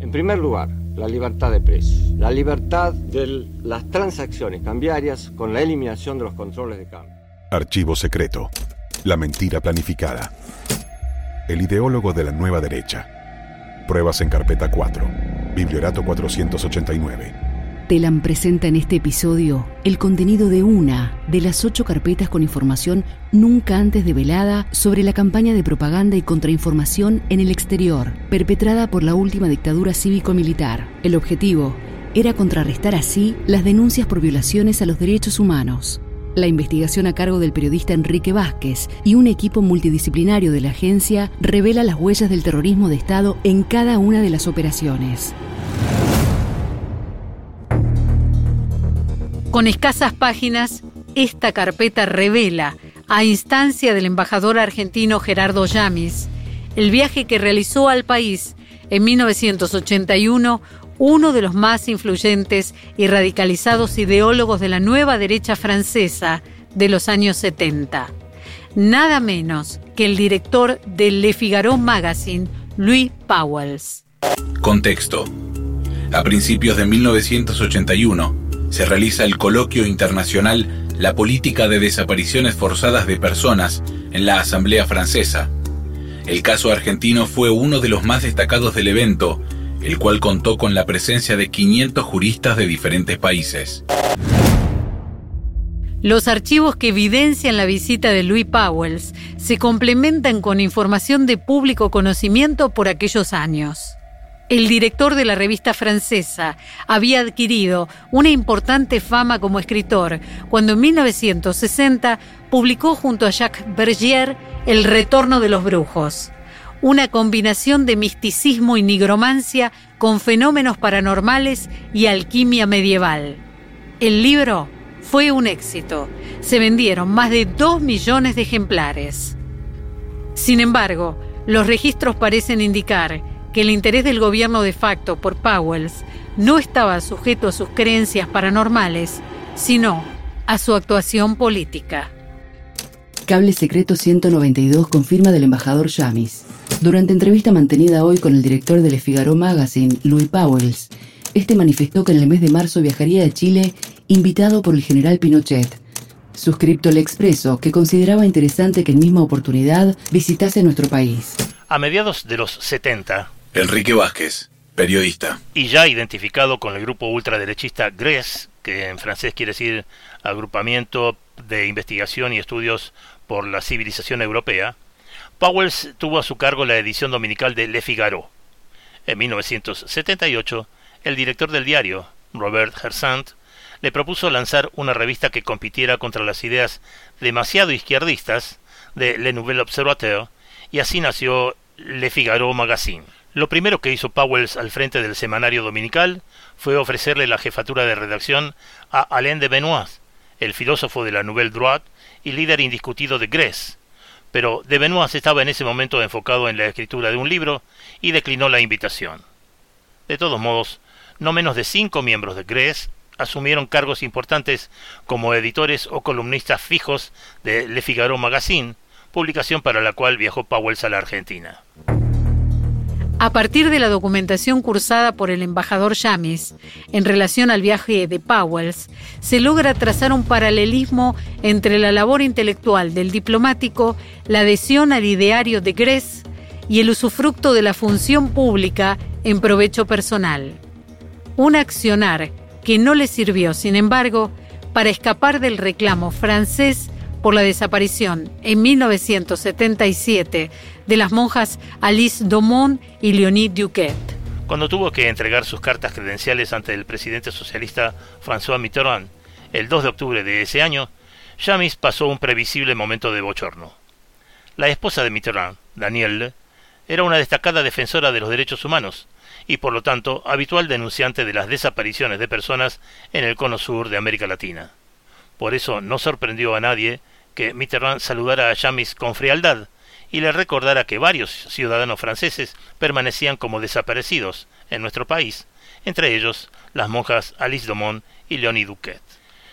En primer lugar, la libertad de precios, la libertad de las transacciones cambiarias con la eliminación de los controles de cambio. Archivo secreto. La mentira planificada. El ideólogo de la nueva derecha. Pruebas en carpeta 4. Bibliorato 489. Telam presenta en este episodio el contenido de una de las ocho carpetas con información nunca antes develada sobre la campaña de propaganda y contrainformación en el exterior, perpetrada por la última dictadura cívico-militar. El objetivo era contrarrestar así las denuncias por violaciones a los derechos humanos. La investigación a cargo del periodista Enrique Vázquez y un equipo multidisciplinario de la agencia revela las huellas del terrorismo de Estado en cada una de las operaciones. Con escasas páginas, esta carpeta revela, a instancia del embajador argentino Gerardo Yamis, el viaje que realizó al país en 1981 uno de los más influyentes y radicalizados ideólogos de la nueva derecha francesa de los años 70. Nada menos que el director del Le Figaro Magazine, Louis Powells. Contexto. A principios de 1981, se realiza el coloquio internacional La política de desapariciones forzadas de personas en la Asamblea Francesa. El caso argentino fue uno de los más destacados del evento, el cual contó con la presencia de 500 juristas de diferentes países. Los archivos que evidencian la visita de Louis Powells se complementan con información de público conocimiento por aquellos años. El director de la revista francesa había adquirido una importante fama como escritor cuando en 1960 publicó junto a Jacques Bergier El retorno de los brujos, una combinación de misticismo y nigromancia con fenómenos paranormales y alquimia medieval. El libro fue un éxito. Se vendieron más de 2 millones de ejemplares. Sin embargo, los registros parecen indicar que el interés del gobierno de facto por Powells no estaba sujeto a sus creencias paranormales, sino a su actuación política. Cable Secreto 192 confirma del embajador Yamis. Durante entrevista mantenida hoy con el director del Figaro Magazine, Louis Powells, este manifestó que en el mes de marzo viajaría a Chile invitado por el general Pinochet. Suscripto el expreso que consideraba interesante que en misma oportunidad visitase nuestro país. A mediados de los 70, Enrique Vázquez, periodista. Y ya identificado con el grupo ultraderechista GRES, que en francés quiere decir Agrupamiento de Investigación y Estudios por la Civilización Europea, Powells tuvo a su cargo la edición dominical de Le Figaro. En 1978, el director del diario, Robert Hersant, le propuso lanzar una revista que compitiera contra las ideas demasiado izquierdistas de Le Nouvel Observateur, y así nació Le Figaro Magazine. Lo primero que hizo Powells al frente del semanario dominical fue ofrecerle la jefatura de redacción a Alain de Benoit, el filósofo de la Nouvelle Droite y líder indiscutido de Grèce. Pero de Benoit estaba en ese momento enfocado en la escritura de un libro y declinó la invitación. De todos modos, no menos de cinco miembros de Grèce asumieron cargos importantes como editores o columnistas fijos de Le Figaro Magazine, publicación para la cual viajó Powells a la Argentina. A partir de la documentación cursada por el embajador Yamis en relación al viaje de Powells, se logra trazar un paralelismo entre la labor intelectual del diplomático, la adhesión al ideario de Gress y el usufructo de la función pública en provecho personal. Un accionar que no le sirvió, sin embargo, para escapar del reclamo francés por la desaparición en 1977 de las monjas Alice Domont y Leonie Duquet. Cuando tuvo que entregar sus cartas credenciales ante el presidente socialista François Mitterrand el 2 de octubre de ese año, Jamis pasó un previsible momento de bochorno. La esposa de Mitterrand, Danielle, era una destacada defensora de los derechos humanos y por lo tanto habitual denunciante de las desapariciones de personas en el cono sur de América Latina. Por eso no sorprendió a nadie que Mitterrand saludara a Jamis con frialdad y le recordara que varios ciudadanos franceses permanecían como desaparecidos en nuestro país, entre ellos las monjas Alice Domont y Leonie Duquet.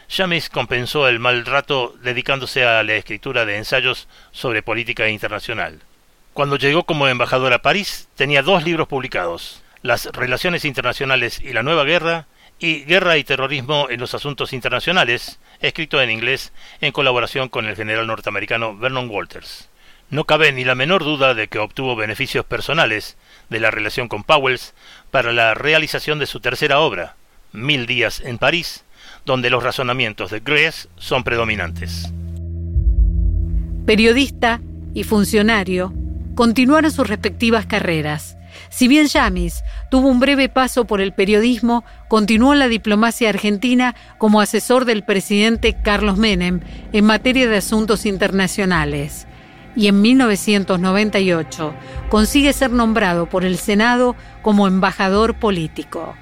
Jamis compensó el mal rato dedicándose a la escritura de ensayos sobre política internacional. Cuando llegó como embajador a París, tenía dos libros publicados, las relaciones internacionales y la nueva guerra, y Guerra y terrorismo en los asuntos internacionales, escrito en inglés en colaboración con el general norteamericano Vernon Walters. No cabe ni la menor duda de que obtuvo beneficios personales de la relación con Powells para la realización de su tercera obra, Mil días en París, donde los razonamientos de Gress son predominantes. Periodista y funcionario continuaron sus respectivas carreras. Si bien Yamis tuvo un breve paso por el periodismo, continuó en la diplomacia argentina como asesor del presidente Carlos Menem en materia de asuntos internacionales. Y en 1998 consigue ser nombrado por el Senado como embajador político.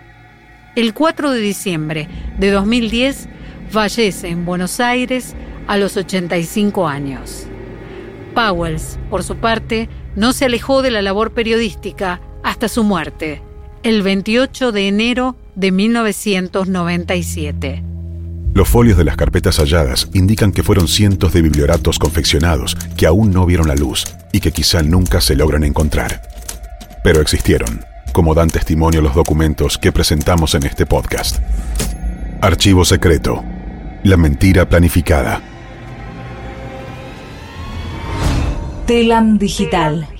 El 4 de diciembre de 2010 fallece en Buenos Aires a los 85 años. Powells, por su parte, no se alejó de la labor periodística hasta su muerte, el 28 de enero de 1997. Los folios de las carpetas halladas indican que fueron cientos de biblioratos confeccionados que aún no vieron la luz y que quizá nunca se logran encontrar. Pero existieron como dan testimonio los documentos que presentamos en este podcast. Archivo secreto. La mentira planificada. Telam Digital